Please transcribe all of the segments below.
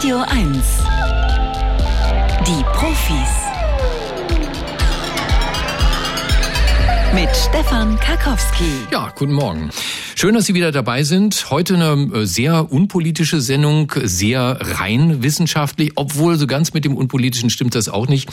Radio 1. Die Profis. Mit Stefan Karkowski. Ja, guten Morgen. Schön, dass Sie wieder dabei sind. Heute eine äh, sehr unpolitische Sendung, sehr rein wissenschaftlich, obwohl so ganz mit dem Unpolitischen stimmt das auch nicht.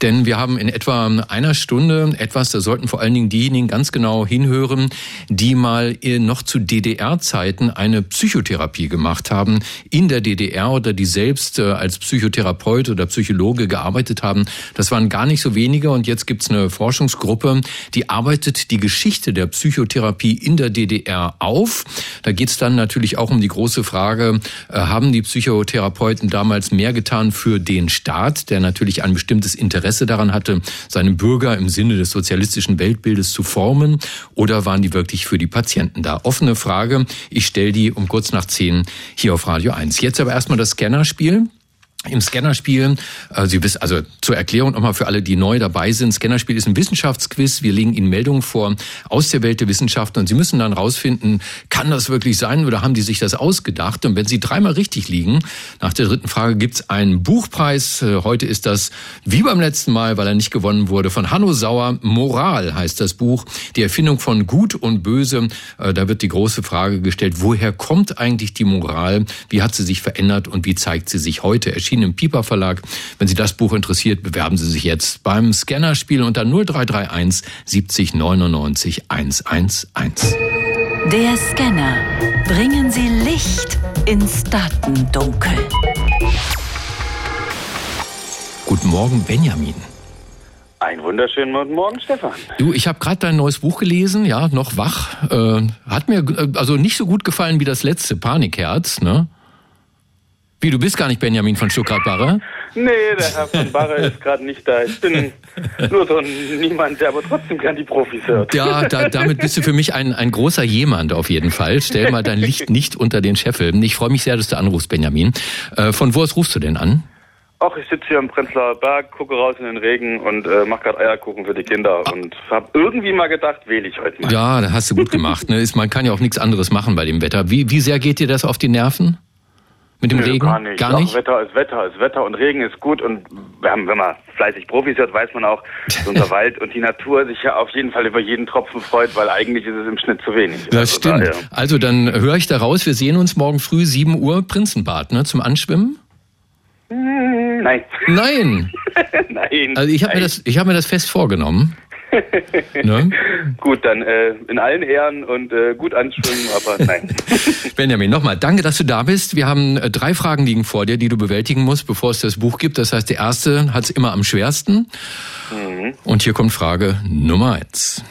Denn wir haben in etwa einer Stunde etwas, da sollten vor allen Dingen diejenigen ganz genau hinhören, die mal noch zu DDR-Zeiten eine Psychotherapie gemacht haben in der DDR oder die selbst äh, als Psychotherapeut oder Psychologe gearbeitet haben. Das waren gar nicht so wenige und jetzt gibt's eine Forschungsgruppe, die arbeitet die Geschichte der Psychotherapie in der DDR auf. Da geht es dann natürlich auch um die große Frage, äh, haben die Psychotherapeuten damals mehr getan für den Staat, der natürlich ein bestimmtes Interesse daran hatte, seine Bürger im Sinne des sozialistischen Weltbildes zu formen, oder waren die wirklich für die Patienten da? Offene Frage. Ich stelle die um kurz nach zehn hier auf Radio 1. Jetzt aber erstmal das Scannerspiel im Scannerspiel. Äh, Sie wissen, also zur Erklärung nochmal für alle, die neu dabei sind. Scannerspiel ist ein Wissenschaftsquiz. Wir legen Ihnen Meldungen vor aus der Welt der Wissenschaften und Sie müssen dann rausfinden, kann das wirklich sein oder haben die sich das ausgedacht? Und wenn Sie dreimal richtig liegen, nach der dritten Frage gibt's einen Buchpreis. Äh, heute ist das, wie beim letzten Mal, weil er nicht gewonnen wurde, von Hanno Sauer. Moral heißt das Buch. Die Erfindung von Gut und Böse. Äh, da wird die große Frage gestellt, woher kommt eigentlich die Moral? Wie hat sie sich verändert und wie zeigt sie sich heute? Erschienen erschienen im Piper Verlag. Wenn Sie das Buch interessiert, bewerben Sie sich jetzt beim Scannerspiel unter 0331 70 99 111. Der Scanner. Bringen Sie Licht ins Datendunkel. Guten Morgen, Benjamin. Einen wunderschönen guten Morgen, Stefan. Du, ich habe gerade dein neues Buch gelesen, ja, noch wach. Äh, hat mir äh, also nicht so gut gefallen wie das letzte Panikherz, ne? Wie, du bist gar nicht Benjamin von Stuttgart-Barre? Nee, der Herr von Barre ist gerade nicht da. Ich bin nur so niemand, der aber trotzdem gern die Profis hört. Ja, da, damit bist du für mich ein, ein großer Jemand auf jeden Fall. Stell mal dein Licht nicht unter den Scheffel. Ich freue mich sehr, dass du anrufst, Benjamin. Äh, von wo aus rufst du denn an? Ach, ich sitze hier am Prenzlauer Berg, gucke raus in den Regen und äh, mache gerade Eierkuchen für die Kinder und habe irgendwie mal gedacht, wähle ich heute mal. Ja, da hast du gut gemacht. Ne? man kann ja auch nichts anderes machen bei dem Wetter. Wie, wie sehr geht dir das auf die Nerven? Mit dem Nö, Regen? Gar nicht. Gar nicht? Ach, Wetter ist Wetter ist Wetter und Regen ist gut und wenn man fleißig Profis hört, weiß man auch, dass unser Wald und die Natur sich ja auf jeden Fall über jeden Tropfen freut, weil eigentlich ist es im Schnitt zu wenig. Das also stimmt. Daher. Also dann höre ich da raus, wir sehen uns morgen früh 7 Uhr Prinzenbad, ne, zum Anschwimmen? Hm, nein. Nein. nein. Also ich habe mir das ich habe mir das fest vorgenommen. Ne? Gut, dann äh, in allen Ehren und äh, gut anschwimmen, aber nein. Benjamin, nochmal, danke, dass du da bist. Wir haben äh, drei Fragen liegen vor dir, die du bewältigen musst, bevor es das Buch gibt. Das heißt, die erste hat es immer am schwersten. Mhm. Und hier kommt Frage Nummer eins.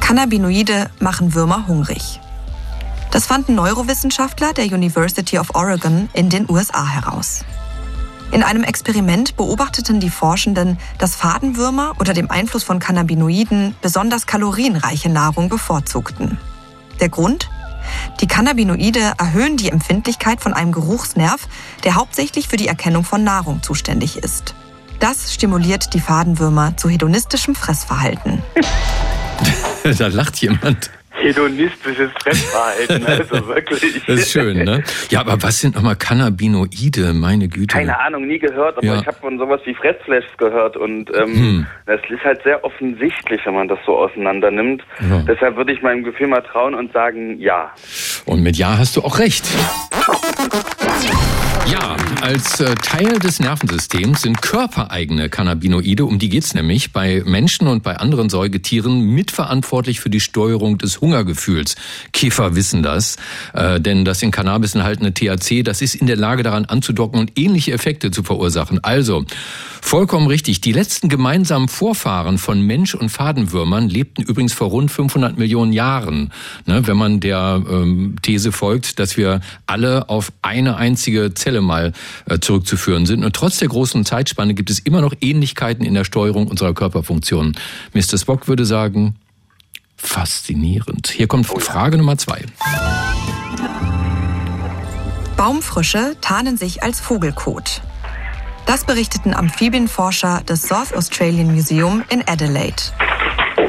Cannabinoide machen Würmer hungrig. Das fanden Neurowissenschaftler der University of Oregon in den USA heraus. In einem Experiment beobachteten die Forschenden, dass Fadenwürmer unter dem Einfluss von Cannabinoiden besonders kalorienreiche Nahrung bevorzugten. Der Grund? Die Cannabinoide erhöhen die Empfindlichkeit von einem Geruchsnerv, der hauptsächlich für die Erkennung von Nahrung zuständig ist. Das stimuliert die Fadenwürmer zu hedonistischem Fressverhalten. da lacht jemand hedonistisches Fressverhalten, also wirklich. Das ist schön, ne? Ja, aber was sind nochmal Cannabinoide, meine Güte? Keine Ahnung, nie gehört, aber ja. ich habe von sowas wie Fressflash gehört und ähm, hm. das ist halt sehr offensichtlich, wenn man das so auseinander nimmt. Ja. Deshalb würde ich meinem Gefühl mal trauen und sagen, ja. Und mit Ja hast du auch recht. Ja, als äh, Teil des Nervensystems sind körpereigene Cannabinoide, um die geht's nämlich, bei Menschen und bei anderen Säugetieren mitverantwortlich für die Steuerung des Hungergefühls. Käfer wissen das, äh, denn das in Cannabis enthaltene THC, das ist in der Lage daran anzudocken und ähnliche Effekte zu verursachen. Also, vollkommen richtig, die letzten gemeinsamen Vorfahren von Mensch und Fadenwürmern lebten übrigens vor rund 500 Millionen Jahren. Ne, wenn man der ähm, These folgt, dass wir alle auf eine einzige Zelle mal äh, zurückzuführen sind. Und trotz der großen Zeitspanne gibt es immer noch Ähnlichkeiten in der Steuerung unserer Körperfunktionen. Mr. Spock würde sagen, faszinierend. Hier kommt Frage Nummer zwei. Baumfrösche tarnen sich als Vogelkot. Das berichteten Amphibienforscher des South Australian Museum in Adelaide.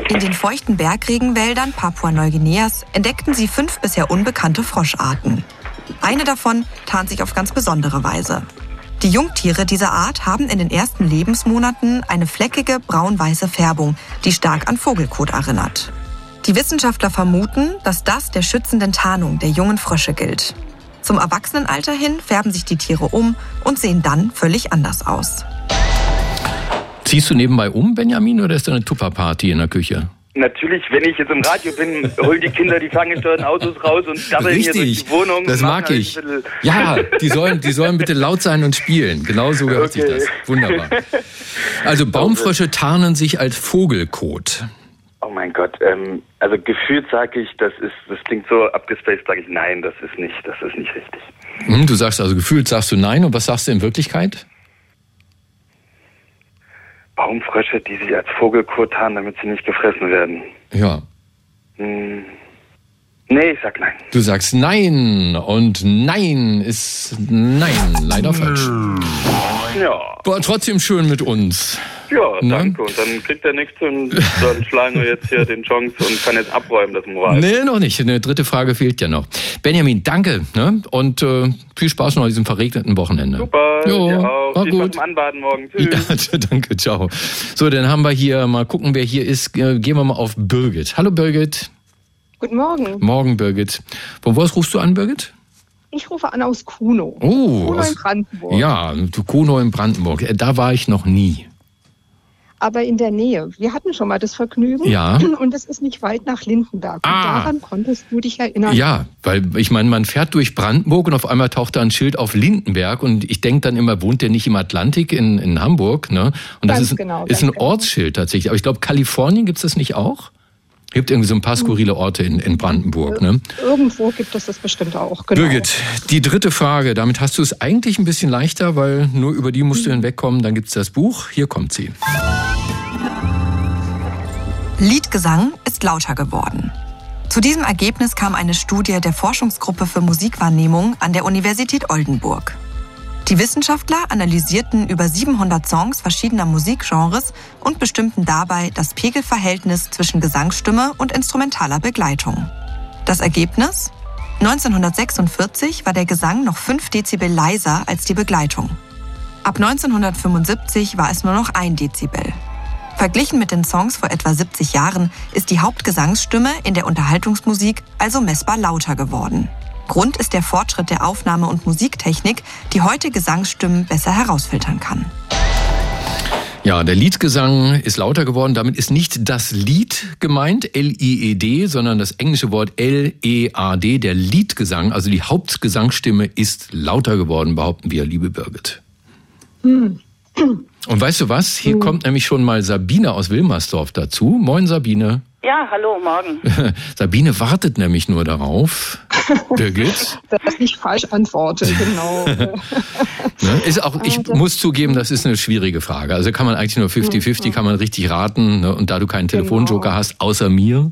In den feuchten Bergregenwäldern Papua-Neuguineas entdeckten sie fünf bisher unbekannte Froscharten. Eine davon tarnt sich auf ganz besondere Weise. Die Jungtiere dieser Art haben in den ersten Lebensmonaten eine fleckige braun-weiße Färbung, die stark an Vogelkot erinnert. Die Wissenschaftler vermuten, dass das der schützenden Tarnung der jungen Frösche gilt. Zum Erwachsenenalter hin färben sich die Tiere um und sehen dann völlig anders aus. Ziehst du nebenbei um, Benjamin, oder ist da eine Tupperparty in der Küche? Natürlich, wenn ich jetzt im Radio bin, holen die Kinder die ferngesteuerten Autos raus und dabbeln hier durch die Wohnung. Das mag ich. Ja, die sollen, die sollen bitte laut sein und spielen. Genau so gehört okay. sich das. Wunderbar. Also Baumfrösche tarnen sich als Vogelkot. Oh mein Gott, ähm, also gefühlt sage ich, das ist, das klingt so abgespaced, sage ich nein, das ist nicht, das ist nicht richtig. Hm, du sagst also gefühlt sagst du nein und was sagst du in Wirklichkeit? Baumfrösche, die sich als Vogelkot tarnen, damit sie nicht gefressen werden. Ja. Hm. Nee, ich sag nein. Du sagst nein und nein ist nein, leider falsch. Ja. War trotzdem schön mit uns. Ja, ne? danke. Und dann kriegt er nichts und dann schlagen wir jetzt hier den Chance und kann jetzt abräumen, das Moral. Nee, noch nicht. Eine dritte Frage fehlt ja noch. Benjamin, danke. Ne? Und äh, viel Spaß noch an diesem verregneten Wochenende. Super. Jo, ja auch. War viel gut. Spaß Anbaden morgen. Tschüss. Ja, danke, ciao. So, dann haben wir hier, mal gucken, wer hier ist. Äh, gehen wir mal auf Birgit. Hallo Birgit. Guten Morgen. Morgen, Birgit. Von wo aus rufst du an, Birgit? Ich rufe an aus Kuno. Oh, Kuno in Brandenburg. Ja, Kuno in Brandenburg. Äh, da war ich noch nie. Aber in der Nähe. Wir hatten schon mal das Vergnügen. Ja. Und es ist nicht weit nach Lindenberg. Und ah. daran konntest du dich erinnern. Ja, weil ich meine, man fährt durch Brandenburg und auf einmal taucht da ein Schild auf Lindenberg und ich denke dann immer, wohnt der nicht im Atlantik in, in Hamburg? Ne? Und das ganz ist, genau, ist ein genau. Ortsschild tatsächlich. Aber ich glaube, Kalifornien gibt es das nicht auch? Gibt irgendwie so ein paar skurrile Orte in, in Brandenburg, ne? Irgendwo gibt es das bestimmt auch, genau. Birgit, die dritte Frage, damit hast du es eigentlich ein bisschen leichter, weil nur über die musst du mhm. hinwegkommen, dann gibt es das Buch, hier kommt sie. Liedgesang ist lauter geworden. Zu diesem Ergebnis kam eine Studie der Forschungsgruppe für Musikwahrnehmung an der Universität Oldenburg. Die Wissenschaftler analysierten über 700 Songs verschiedener Musikgenres und bestimmten dabei das Pegelverhältnis zwischen Gesangsstimme und instrumentaler Begleitung. Das Ergebnis? 1946 war der Gesang noch 5 Dezibel leiser als die Begleitung. Ab 1975 war es nur noch 1 Dezibel. Verglichen mit den Songs vor etwa 70 Jahren ist die Hauptgesangsstimme in der Unterhaltungsmusik also messbar lauter geworden. Grund ist der Fortschritt der Aufnahme- und Musiktechnik, die heute Gesangsstimmen besser herausfiltern kann. Ja, der Liedgesang ist lauter geworden. Damit ist nicht das Lied gemeint, L-I-E-D, sondern das englische Wort L-E-A-D, der Liedgesang. Also die Hauptgesangsstimme ist lauter geworden, behaupten wir, liebe Birgit. Hm. Und weißt du was? Hier hm. kommt nämlich schon mal Sabine aus Wilmersdorf dazu. Moin, Sabine. Ja, hallo, morgen. Sabine wartet nämlich nur darauf. Birgit? Dass ich falsch antworte, genau. ne? ist auch, ich ah, muss zugeben, das ist eine schwierige Frage. Also kann man eigentlich nur 50-50, kann man richtig raten. Ne? Und da du keinen Telefonjoker genau. hast, außer mir.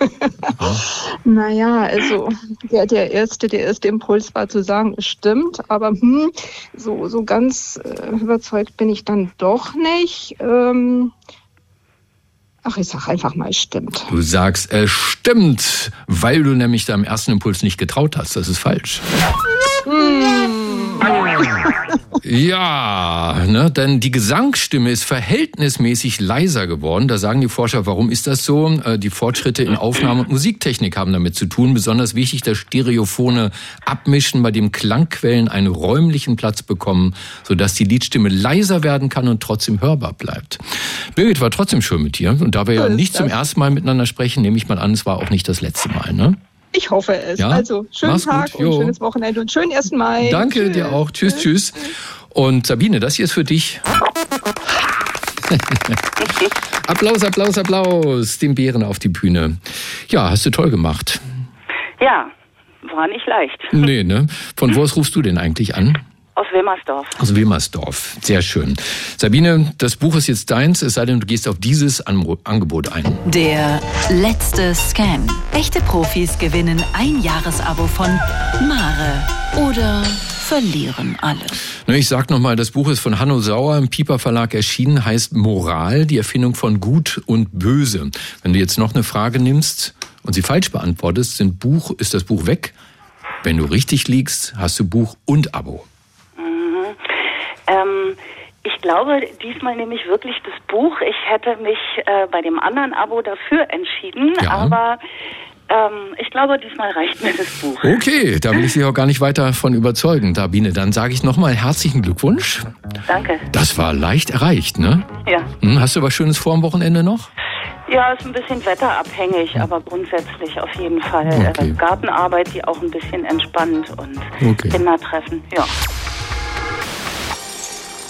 Ja. Naja, also der, der, erste, der erste Impuls war zu sagen, es stimmt, aber hm, so, so ganz äh, überzeugt bin ich dann doch nicht. Ähm, Ach, ich sag einfach mal, es stimmt. Du sagst, es stimmt, weil du nämlich deinem ersten Impuls nicht getraut hast. Das ist falsch. Ja, ne, denn die Gesangsstimme ist verhältnismäßig leiser geworden. Da sagen die Forscher, warum ist das so? Äh, die Fortschritte in Aufnahme- und Musiktechnik haben damit zu tun. Besonders wichtig das stereophone Abmischen, bei dem Klangquellen einen räumlichen Platz bekommen, sodass die Liedstimme leiser werden kann und trotzdem hörbar bleibt. Birgit war trotzdem schön mit dir. Und da wir ja nicht zum ersten Mal miteinander sprechen, nehme ich mal an, es war auch nicht das letzte Mal, ne? Ich hoffe es. Ja? Also, schönen Mach's Tag gut. und jo. schönes Wochenende und schönen 1. Mai. Danke tschüss. dir auch. Tschüss, tschüss. Und Sabine, das hier ist für dich. Applaus, Applaus, Applaus. Den Bären auf die Bühne. Ja, hast du toll gemacht. Ja, war nicht leicht. Nee, ne? Von wo aus rufst du denn eigentlich an? Aus Wilmersdorf. Aus Wilmersdorf. Sehr schön. Sabine, das Buch ist jetzt deins, es sei denn, du gehst auf dieses Angebot ein. Der letzte Scan. Echte Profis gewinnen ein Jahresabo von Mare oder verlieren alles. Ich sag nochmal, das Buch ist von Hanno Sauer im Pieper Verlag erschienen, heißt Moral, die Erfindung von Gut und Böse. Wenn du jetzt noch eine Frage nimmst und sie falsch beantwortest, sind Buch, ist das Buch weg Wenn du richtig liegst, hast du Buch und Abo. Ähm, ich glaube diesmal nehme ich wirklich das Buch. Ich hätte mich äh, bei dem anderen Abo dafür entschieden, ja. aber ähm, ich glaube, diesmal reicht mir das Buch. Okay, da will ich Sie auch gar nicht weiter von überzeugen, Sabine. Dann sage ich nochmal herzlichen Glückwunsch. Danke. Das war leicht erreicht, ne? Ja. Hm, hast du was Schönes vor am Wochenende noch? Ja, ist ein bisschen wetterabhängig, aber grundsätzlich auf jeden Fall äh, okay. Gartenarbeit, die auch ein bisschen entspannt und okay. Kinder treffen. Ja.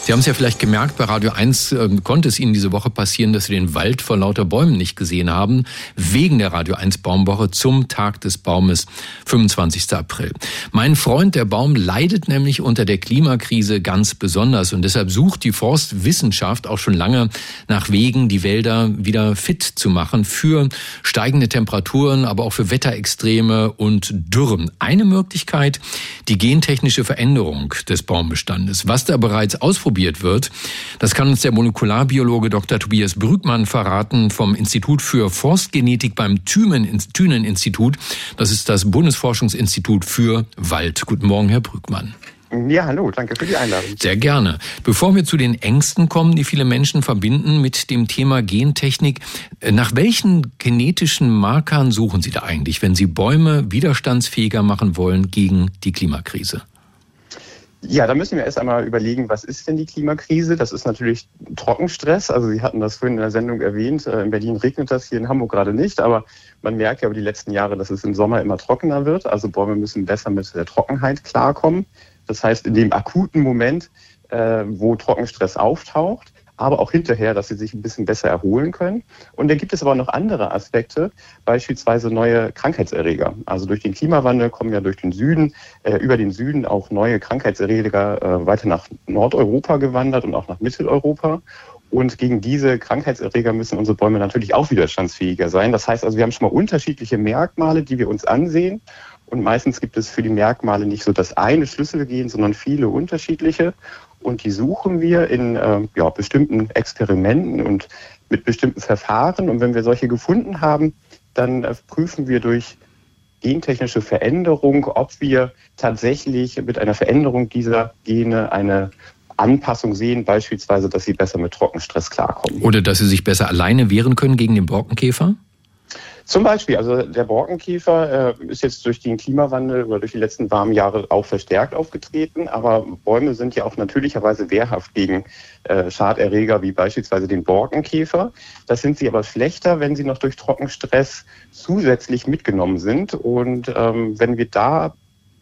Sie haben es ja vielleicht gemerkt, bei Radio 1 äh, konnte es Ihnen diese Woche passieren, dass Sie den Wald vor lauter Bäumen nicht gesehen haben, wegen der Radio 1 Baumwoche zum Tag des Baumes, 25. April. Mein Freund, der Baum, leidet nämlich unter der Klimakrise ganz besonders und deshalb sucht die Forstwissenschaft auch schon lange nach Wegen, die Wälder wieder fit zu machen für steigende Temperaturen, aber auch für Wetterextreme und Dürren. Eine Möglichkeit, die gentechnische Veränderung des Baumbestandes. Was da bereits ausprobiert ausprobiert wird. Das kann uns der Molekularbiologe Dr. Tobias Brückmann verraten vom Institut für Forstgenetik beim Thünen-Institut. Das ist das Bundesforschungsinstitut für Wald. Guten Morgen, Herr Brückmann. Ja, hallo, danke für die Einladung. Sehr gerne. Bevor wir zu den Ängsten kommen, die viele Menschen verbinden mit dem Thema Gentechnik, nach welchen genetischen Markern suchen Sie da eigentlich, wenn Sie Bäume widerstandsfähiger machen wollen gegen die Klimakrise? Ja, da müssen wir erst einmal überlegen, was ist denn die Klimakrise? Das ist natürlich Trockenstress. Also Sie hatten das vorhin in der Sendung erwähnt. Äh, in Berlin regnet das, hier in Hamburg gerade nicht. Aber man merkt ja über die letzten Jahre, dass es im Sommer immer trockener wird. Also Bäume müssen besser mit der Trockenheit klarkommen. Das heißt, in dem akuten Moment, äh, wo Trockenstress auftaucht, aber auch hinterher, dass sie sich ein bisschen besser erholen können. Und dann gibt es aber noch andere Aspekte, beispielsweise neue Krankheitserreger. Also durch den Klimawandel kommen ja durch den Süden, äh, über den Süden auch neue Krankheitserreger äh, weiter nach Nordeuropa gewandert und auch nach Mitteleuropa. Und gegen diese Krankheitserreger müssen unsere Bäume natürlich auch widerstandsfähiger sein. Das heißt also, wir haben schon mal unterschiedliche Merkmale, die wir uns ansehen. Und meistens gibt es für die Merkmale nicht so das eine Schlüsselgen, sondern viele unterschiedliche und die suchen wir in äh, ja, bestimmten Experimenten und mit bestimmten Verfahren. Und wenn wir solche gefunden haben, dann äh, prüfen wir durch gentechnische Veränderung, ob wir tatsächlich mit einer Veränderung dieser Gene eine Anpassung sehen, beispielsweise, dass sie besser mit Trockenstress klarkommen. Oder dass sie sich besser alleine wehren können gegen den Borkenkäfer? Zum Beispiel, also der Borkenkäfer äh, ist jetzt durch den Klimawandel oder durch die letzten warmen Jahre auch verstärkt aufgetreten, aber Bäume sind ja auch natürlicherweise wehrhaft gegen äh, Schaderreger wie beispielsweise den Borkenkäfer. Das sind sie aber schlechter, wenn sie noch durch Trockenstress zusätzlich mitgenommen sind. Und ähm, wenn wir da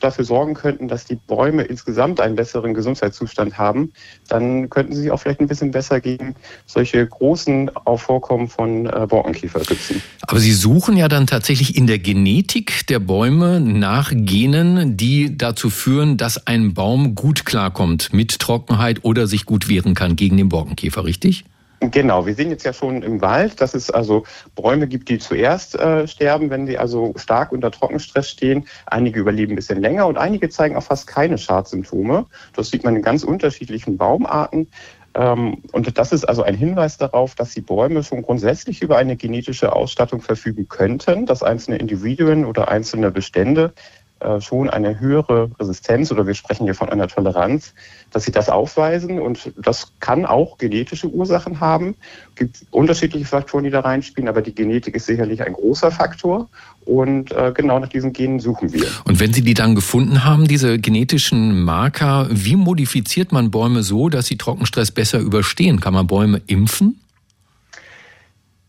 dafür sorgen könnten, dass die Bäume insgesamt einen besseren Gesundheitszustand haben, dann könnten sie sich auch vielleicht ein bisschen besser gegen solche großen Aufvorkommen von äh, Borkenkäfer schützen. Aber Sie suchen ja dann tatsächlich in der Genetik der Bäume nach Genen, die dazu führen, dass ein Baum gut klarkommt mit Trockenheit oder sich gut wehren kann gegen den Borkenkäfer, richtig? Genau, wir sehen jetzt ja schon im Wald, dass es also Bäume gibt, die zuerst äh, sterben, wenn sie also stark unter Trockenstress stehen. Einige überleben ein bisschen länger und einige zeigen auch fast keine Schadsymptome. Das sieht man in ganz unterschiedlichen Baumarten. Ähm, und das ist also ein Hinweis darauf, dass die Bäume schon grundsätzlich über eine genetische Ausstattung verfügen könnten, dass einzelne Individuen oder einzelne Bestände äh, schon eine höhere Resistenz oder wir sprechen hier von einer Toleranz, dass sie das aufweisen und das kann auch genetische Ursachen haben. Es gibt unterschiedliche Faktoren, die da reinspielen, aber die Genetik ist sicherlich ein großer Faktor und äh, genau nach diesen Genen suchen wir. Und wenn Sie die dann gefunden haben, diese genetischen Marker, wie modifiziert man Bäume so, dass sie Trockenstress besser überstehen? Kann man Bäume impfen?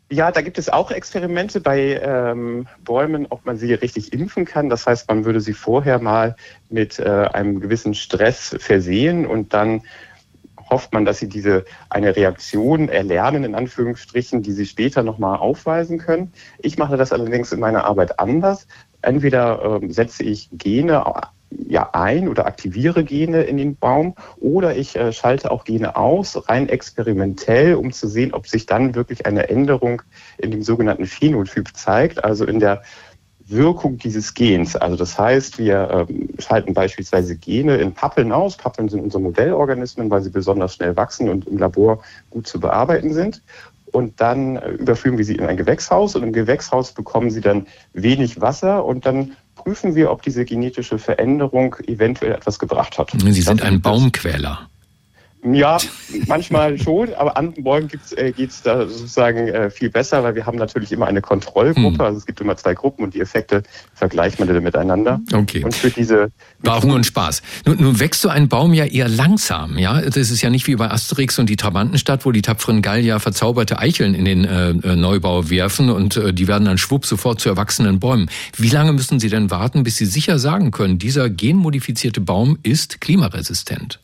Ja, da gibt es auch Experimente bei ähm, Bäumen, ob man sie richtig impfen kann. Das heißt, man würde sie vorher mal mit äh, einem gewissen Stress versehen und dann hofft man, dass sie diese eine Reaktion erlernen, in Anführungsstrichen, die sie später nochmal aufweisen können. Ich mache das allerdings in meiner Arbeit anders. Entweder äh, setze ich Gene ja ein oder aktiviere Gene in den Baum oder ich äh, schalte auch Gene aus, rein experimentell, um zu sehen, ob sich dann wirklich eine Änderung in dem sogenannten Phänotyp zeigt, also in der Wirkung dieses Gens. Also das heißt, wir ähm, schalten beispielsweise Gene in Pappeln aus. Pappeln sind unsere Modellorganismen, weil sie besonders schnell wachsen und im Labor gut zu bearbeiten sind. Und dann äh, überführen wir sie in ein Gewächshaus und im Gewächshaus bekommen sie dann wenig Wasser und dann prüfen wir, ob diese genetische Veränderung eventuell etwas gebracht hat. Sie sind ein Baumquäler. Ja, manchmal schon, aber anderen Bäumen äh, geht es da sozusagen äh, viel besser, weil wir haben natürlich immer eine Kontrollgruppe. Hm. Also es gibt immer zwei Gruppen und die Effekte vergleicht man dann miteinander. Okay. Und für diese war auch nur ein Spaß. Nun, nun wächst so ein Baum ja eher langsam, ja. Das ist ja nicht wie bei Asterix und die Trabantenstadt, wo die tapferen Gallier verzauberte Eicheln in den äh, äh, Neubau werfen und äh, die werden dann schwupp sofort zu erwachsenen Bäumen. Wie lange müssen Sie denn warten, bis Sie sicher sagen können, dieser genmodifizierte Baum ist klimaresistent?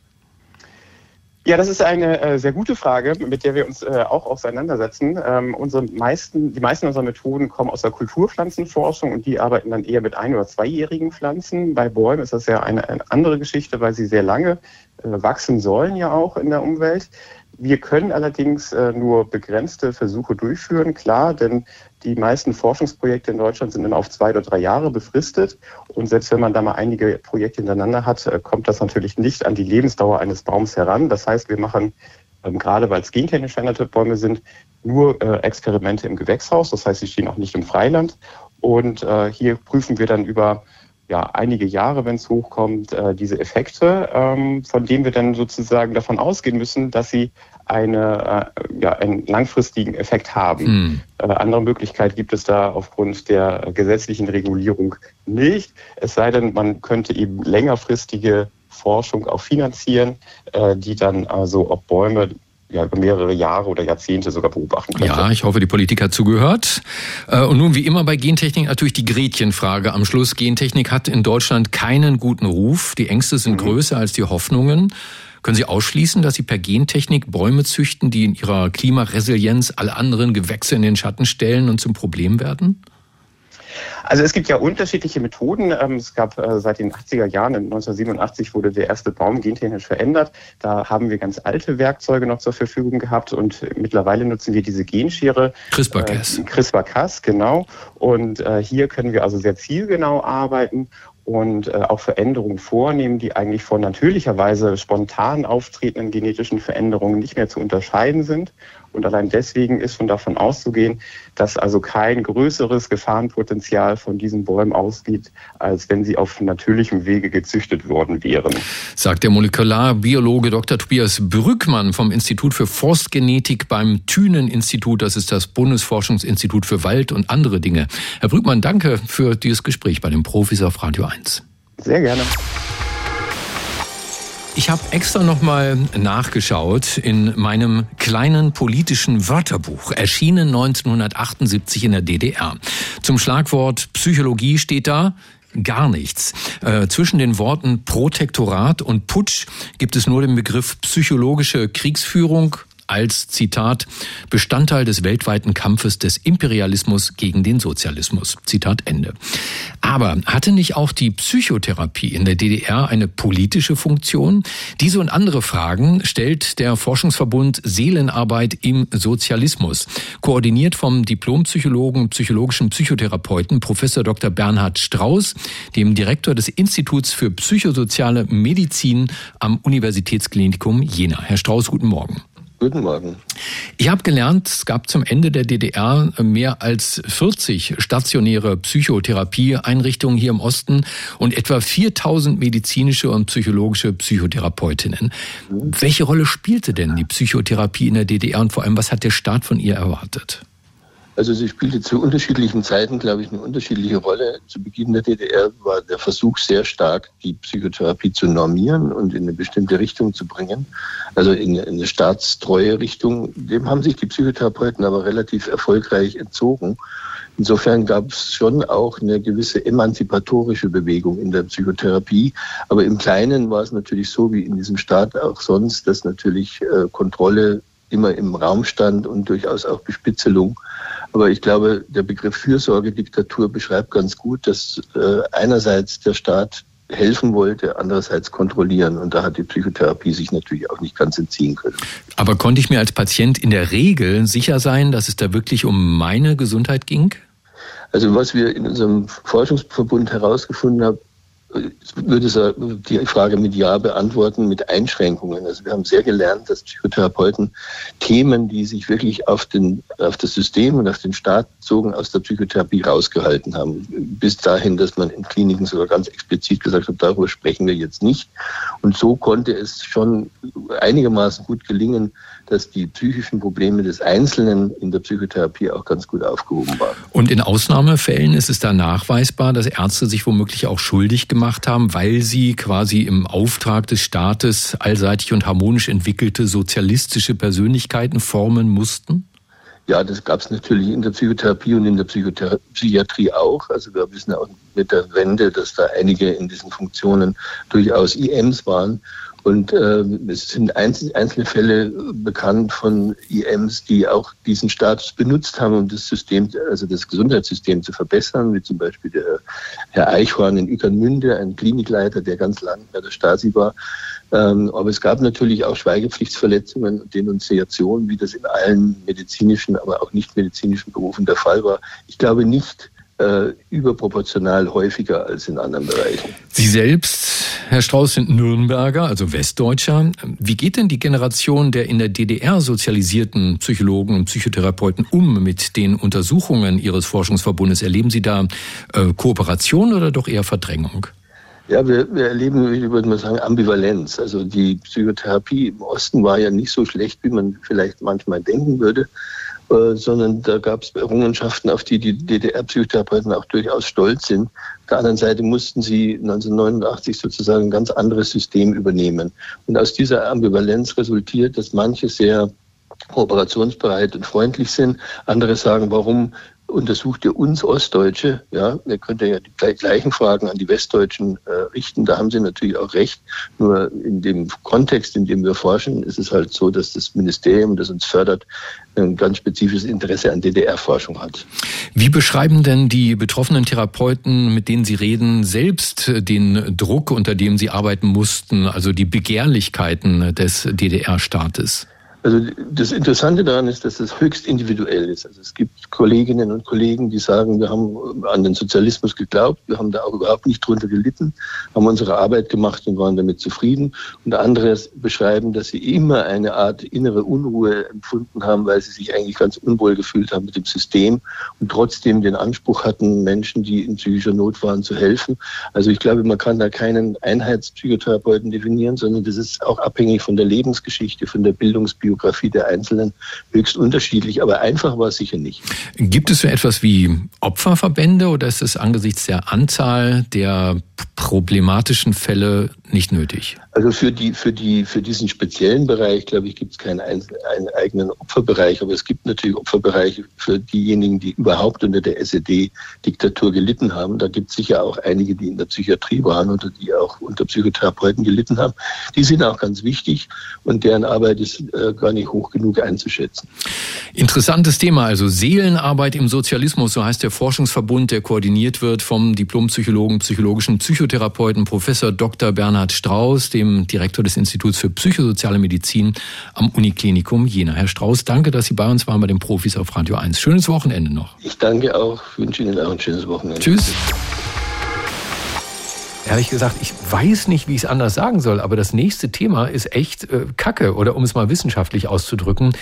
Ja, das ist eine äh, sehr gute Frage, mit der wir uns äh, auch auseinandersetzen. Ähm, unsere meisten, die meisten unserer Methoden kommen aus der Kulturpflanzenforschung und die arbeiten dann eher mit ein- oder zweijährigen Pflanzen. Bei Bäumen ist das ja eine, eine andere Geschichte, weil sie sehr lange äh, wachsen sollen ja auch in der Umwelt. Wir können allerdings äh, nur begrenzte Versuche durchführen, klar, denn die meisten Forschungsprojekte in Deutschland sind dann auf zwei oder drei Jahre befristet. Und selbst wenn man da mal einige Projekte hintereinander hat, äh, kommt das natürlich nicht an die Lebensdauer eines Baums heran. Das heißt, wir machen ähm, gerade weil es gentechnisch veränderte Bäume sind, nur äh, Experimente im Gewächshaus. Das heißt, sie stehen auch nicht im Freiland. Und äh, hier prüfen wir dann über ja, einige Jahre, wenn es hochkommt, äh, diese Effekte, ähm, von denen wir dann sozusagen davon ausgehen müssen, dass sie eine, äh, ja, einen langfristigen Effekt haben. Hm. Äh, andere Möglichkeit gibt es da aufgrund der gesetzlichen Regulierung nicht. Es sei denn, man könnte eben längerfristige Forschung auch finanzieren, äh, die dann also, ob Bäume ja, über mehrere Jahre oder Jahrzehnte sogar beobachten könnte. Ja, ich hoffe, die Politik hat zugehört. Äh, und nun, wie immer bei Gentechnik, natürlich die Gretchenfrage am Schluss. Gentechnik hat in Deutschland keinen guten Ruf. Die Ängste sind mhm. größer als die Hoffnungen. Können Sie ausschließen, dass Sie per Gentechnik Bäume züchten, die in ihrer Klimaresilienz alle anderen Gewächse in den Schatten stellen und zum Problem werden? Also es gibt ja unterschiedliche Methoden. Ähm, es gab äh, seit den 80er Jahren, 1987 wurde der erste Baum gentechnisch verändert. Da haben wir ganz alte Werkzeuge noch zur Verfügung gehabt und mittlerweile nutzen wir diese Genschere. CRISPR-Cas. Äh, CRISPR-Cas, genau. Und äh, hier können wir also sehr zielgenau arbeiten und äh, auch Veränderungen vornehmen, die eigentlich von natürlicherweise spontan auftretenden genetischen Veränderungen nicht mehr zu unterscheiden sind. Und allein deswegen ist schon davon auszugehen, dass also kein größeres Gefahrenpotenzial von diesen Bäumen ausgeht, als wenn sie auf natürlichem Wege gezüchtet worden wären. Sagt der Molekularbiologe Dr. Tobias Brückmann vom Institut für Forstgenetik beim Thünen-Institut. Das ist das Bundesforschungsinstitut für Wald und andere Dinge. Herr Brückmann, danke für dieses Gespräch bei den Profis auf Radio 1. Sehr gerne. Ich habe extra nochmal nachgeschaut in meinem kleinen politischen Wörterbuch, erschienen 1978 in der DDR. Zum Schlagwort Psychologie steht da gar nichts. Äh, zwischen den Worten Protektorat und Putsch gibt es nur den Begriff psychologische Kriegsführung, als Zitat Bestandteil des weltweiten Kampfes des Imperialismus gegen den Sozialismus. Zitat Ende. Aber hatte nicht auch die Psychotherapie in der DDR eine politische Funktion? Diese und andere Fragen stellt der Forschungsverbund Seelenarbeit im Sozialismus, koordiniert vom Diplompsychologen, psychologischen Psychotherapeuten Professor Dr. Bernhard Strauß, dem Direktor des Instituts für psychosoziale Medizin am Universitätsklinikum Jena. Herr Strauß, guten Morgen. Guten Morgen. Ich habe gelernt, es gab zum Ende der DDR mehr als 40 stationäre Psychotherapieeinrichtungen hier im Osten und etwa 4000 medizinische und psychologische Psychotherapeutinnen. Mhm. Welche Rolle spielte denn die Psychotherapie in der DDR und vor allem, was hat der Staat von ihr erwartet? Also sie spielte zu unterschiedlichen Zeiten, glaube ich, eine unterschiedliche Rolle. Zu Beginn der DDR war der Versuch sehr stark, die Psychotherapie zu normieren und in eine bestimmte Richtung zu bringen, also in eine staatstreue Richtung. Dem haben sich die Psychotherapeuten aber relativ erfolgreich entzogen. Insofern gab es schon auch eine gewisse emanzipatorische Bewegung in der Psychotherapie. Aber im Kleinen war es natürlich so, wie in diesem Staat auch sonst, dass natürlich äh, Kontrolle immer im Raum stand und durchaus auch Bespitzelung. Aber ich glaube, der Begriff Fürsorgediktatur beschreibt ganz gut, dass äh, einerseits der Staat helfen wollte, andererseits kontrollieren. Und da hat die Psychotherapie sich natürlich auch nicht ganz entziehen können. Aber konnte ich mir als Patient in der Regel sicher sein, dass es da wirklich um meine Gesundheit ging? Also was wir in unserem Forschungsverbund herausgefunden haben, würde die Frage mit Ja beantworten, mit Einschränkungen. Also wir haben sehr gelernt, dass Psychotherapeuten Themen, die sich wirklich auf, den, auf das System und auf den Staat bezogen, aus der Psychotherapie rausgehalten haben. Bis dahin, dass man in Kliniken sogar ganz explizit gesagt hat, darüber sprechen wir jetzt nicht. Und so konnte es schon einigermaßen gut gelingen, dass die psychischen Probleme des Einzelnen in der Psychotherapie auch ganz gut aufgehoben waren. Und in Ausnahmefällen ist es da nachweisbar, dass Ärzte sich womöglich auch schuldig gemacht haben, weil sie quasi im Auftrag des Staates allseitig und harmonisch entwickelte sozialistische Persönlichkeiten formen mussten? Ja, das gab es natürlich in der Psychotherapie und in der Psychiatrie auch. Also wir wissen auch mit der Wende, dass da einige in diesen Funktionen durchaus IMs waren. Und äh, es sind einzelne Fälle bekannt von IMs, die auch diesen Status benutzt haben, um das System, also das Gesundheitssystem zu verbessern, wie zum Beispiel der Herr Eichhorn in Ueckermünde, ein Klinikleiter, der ganz lange bei der Stasi war. Ähm, aber es gab natürlich auch Schweigepflichtsverletzungen und Denunziationen, wie das in allen medizinischen, aber auch nicht medizinischen Berufen der Fall war. Ich glaube nicht, äh, überproportional häufiger als in anderen Bereichen. Sie selbst, Herr Strauß, sind Nürnberger, also Westdeutscher. Wie geht denn die Generation der in der DDR sozialisierten Psychologen und Psychotherapeuten um mit den Untersuchungen Ihres Forschungsverbundes? Erleben Sie da äh, Kooperation oder doch eher Verdrängung? Ja, wir, wir erleben, ich würde mal sagen, Ambivalenz. Also die Psychotherapie im Osten war ja nicht so schlecht, wie man vielleicht manchmal denken würde. Äh, sondern da gab es Errungenschaften, auf die die DDR-Psychotherapeuten auch durchaus stolz sind. Auf der anderen Seite mussten sie 1989 sozusagen ein ganz anderes System übernehmen. Und aus dieser Ambivalenz resultiert, dass manche sehr kooperationsbereit und freundlich sind. Andere sagen, warum untersucht ihr uns Ostdeutsche? Ja, ihr könnt ja die gleichen Fragen an die Westdeutschen äh, richten. Da haben sie natürlich auch recht. Nur in dem Kontext, in dem wir forschen, ist es halt so, dass das Ministerium, das uns fördert, ein ganz spezifisches Interesse an DDR-Forschung hat. Wie beschreiben denn die betroffenen Therapeuten, mit denen Sie reden, selbst den Druck, unter dem sie arbeiten mussten, also die Begehrlichkeiten des DDR-Staates? Also das Interessante daran ist, dass es höchst individuell ist. Also es gibt Kolleginnen und Kollegen, die sagen, wir haben an den Sozialismus geglaubt, wir haben da auch überhaupt nicht drunter gelitten, haben unsere Arbeit gemacht und waren damit zufrieden. Und andere beschreiben, dass sie immer eine Art innere Unruhe empfunden haben, weil sie sich eigentlich ganz unwohl gefühlt haben mit dem System und trotzdem den Anspruch hatten, Menschen, die in psychischer Not waren, zu helfen. Also ich glaube, man kann da keinen Einheitspsychotherapeuten definieren, sondern das ist auch abhängig von der Lebensgeschichte, von der Bildungsbiografie Biografie der Einzelnen höchst unterschiedlich, aber einfach war es sicher nicht. Gibt es so etwas wie Opferverbände oder ist es angesichts der Anzahl der problematischen Fälle nicht nötig? Also für die, für die, für diesen speziellen Bereich, glaube ich, gibt es keinen einen eigenen Opferbereich, aber es gibt natürlich Opferbereiche für diejenigen, die überhaupt unter der SED-Diktatur gelitten haben. Da gibt es sicher auch einige, die in der Psychiatrie waren oder die auch unter Psychotherapeuten gelitten haben. Die sind auch ganz wichtig und deren Arbeit ist äh, gar nicht hoch genug einzuschätzen. Interessantes Thema, also Seelenarbeit im Sozialismus, so heißt der Forschungsverbund, der koordiniert wird vom Diplompsychologen, psychologischen Psychotherapeuten Professor Dr. Bernhard Strauß, dem Direktor des Instituts für psychosoziale Medizin am Uniklinikum Jena. Herr Strauß, danke, dass Sie bei uns waren bei den Profis auf Radio 1. Schönes Wochenende noch. Ich danke auch, wünsche Ihnen auch ein schönes Wochenende. Tschüss ehrlich gesagt, ich weiß nicht, wie ich es anders sagen soll, aber das nächste Thema ist echt äh, Kacke oder um es mal wissenschaftlich auszudrücken.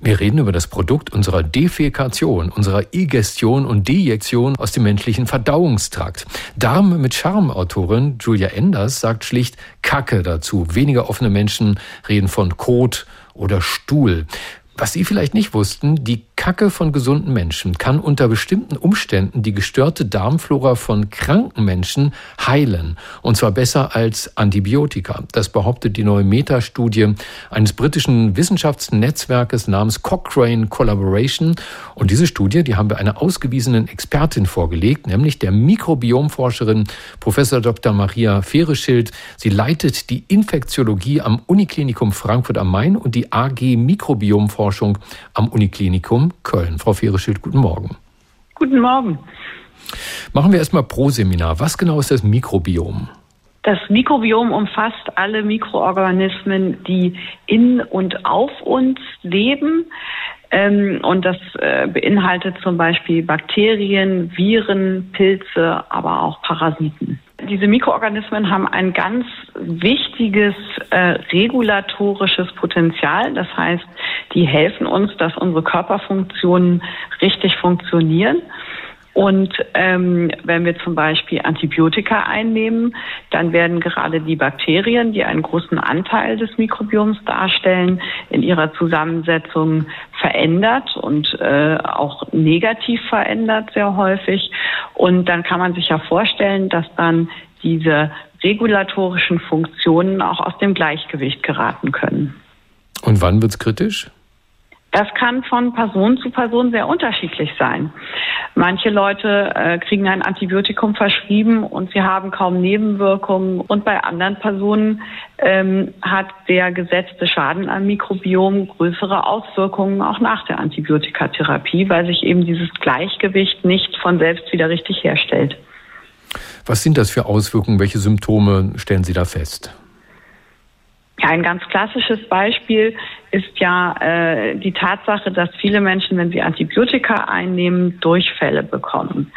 Wir reden über das Produkt unserer Defekation, unserer Egestion und Dejektion aus dem menschlichen Verdauungstrakt. Darm mit Charme-Autorin Julia Enders sagt schlicht Kacke dazu. Weniger offene Menschen reden von Kot oder Stuhl. Was Sie vielleicht nicht wussten, die Kacke von gesunden Menschen kann unter bestimmten Umständen die gestörte Darmflora von kranken Menschen heilen. Und zwar besser als Antibiotika. Das behauptet die neue Metastudie eines britischen Wissenschaftsnetzwerkes namens Cochrane Collaboration. Und diese Studie, die haben wir einer ausgewiesenen Expertin vorgelegt, nämlich der Mikrobiomforscherin Professor Dr. Maria Fehreschild. Sie leitet die Infektiologie am Uniklinikum Frankfurt am Main und die AG Mikrobiomforschung am Uniklinikum Köln. Frau Fehreschild, guten Morgen. Guten Morgen. Machen wir erstmal pro Seminar. Was genau ist das Mikrobiom? Das Mikrobiom umfasst alle Mikroorganismen, die in und auf uns leben. Ähm, und das äh, beinhaltet zum Beispiel Bakterien, Viren, Pilze, aber auch Parasiten. Diese Mikroorganismen haben ein ganz wichtiges äh, regulatorisches Potenzial. Das heißt, die helfen uns, dass unsere Körperfunktionen richtig funktionieren. Und ähm, wenn wir zum Beispiel Antibiotika einnehmen, dann werden gerade die Bakterien, die einen großen Anteil des Mikrobioms darstellen, in ihrer Zusammensetzung verändert und äh, auch negativ verändert sehr häufig. Und dann kann man sich ja vorstellen, dass dann diese regulatorischen Funktionen auch aus dem Gleichgewicht geraten können. Und wann wird es kritisch? Das kann von Person zu Person sehr unterschiedlich sein. Manche Leute äh, kriegen ein Antibiotikum verschrieben und sie haben kaum Nebenwirkungen. Und bei anderen Personen ähm, hat der gesetzte Schaden am Mikrobiom größere Auswirkungen auch nach der Antibiotikatherapie, weil sich eben dieses Gleichgewicht nicht von selbst wieder richtig herstellt. Was sind das für Auswirkungen? Welche Symptome stellen Sie da fest? Ja, ein ganz klassisches Beispiel ist ja äh, die Tatsache, dass viele Menschen, wenn sie Antibiotika einnehmen, Durchfälle bekommen.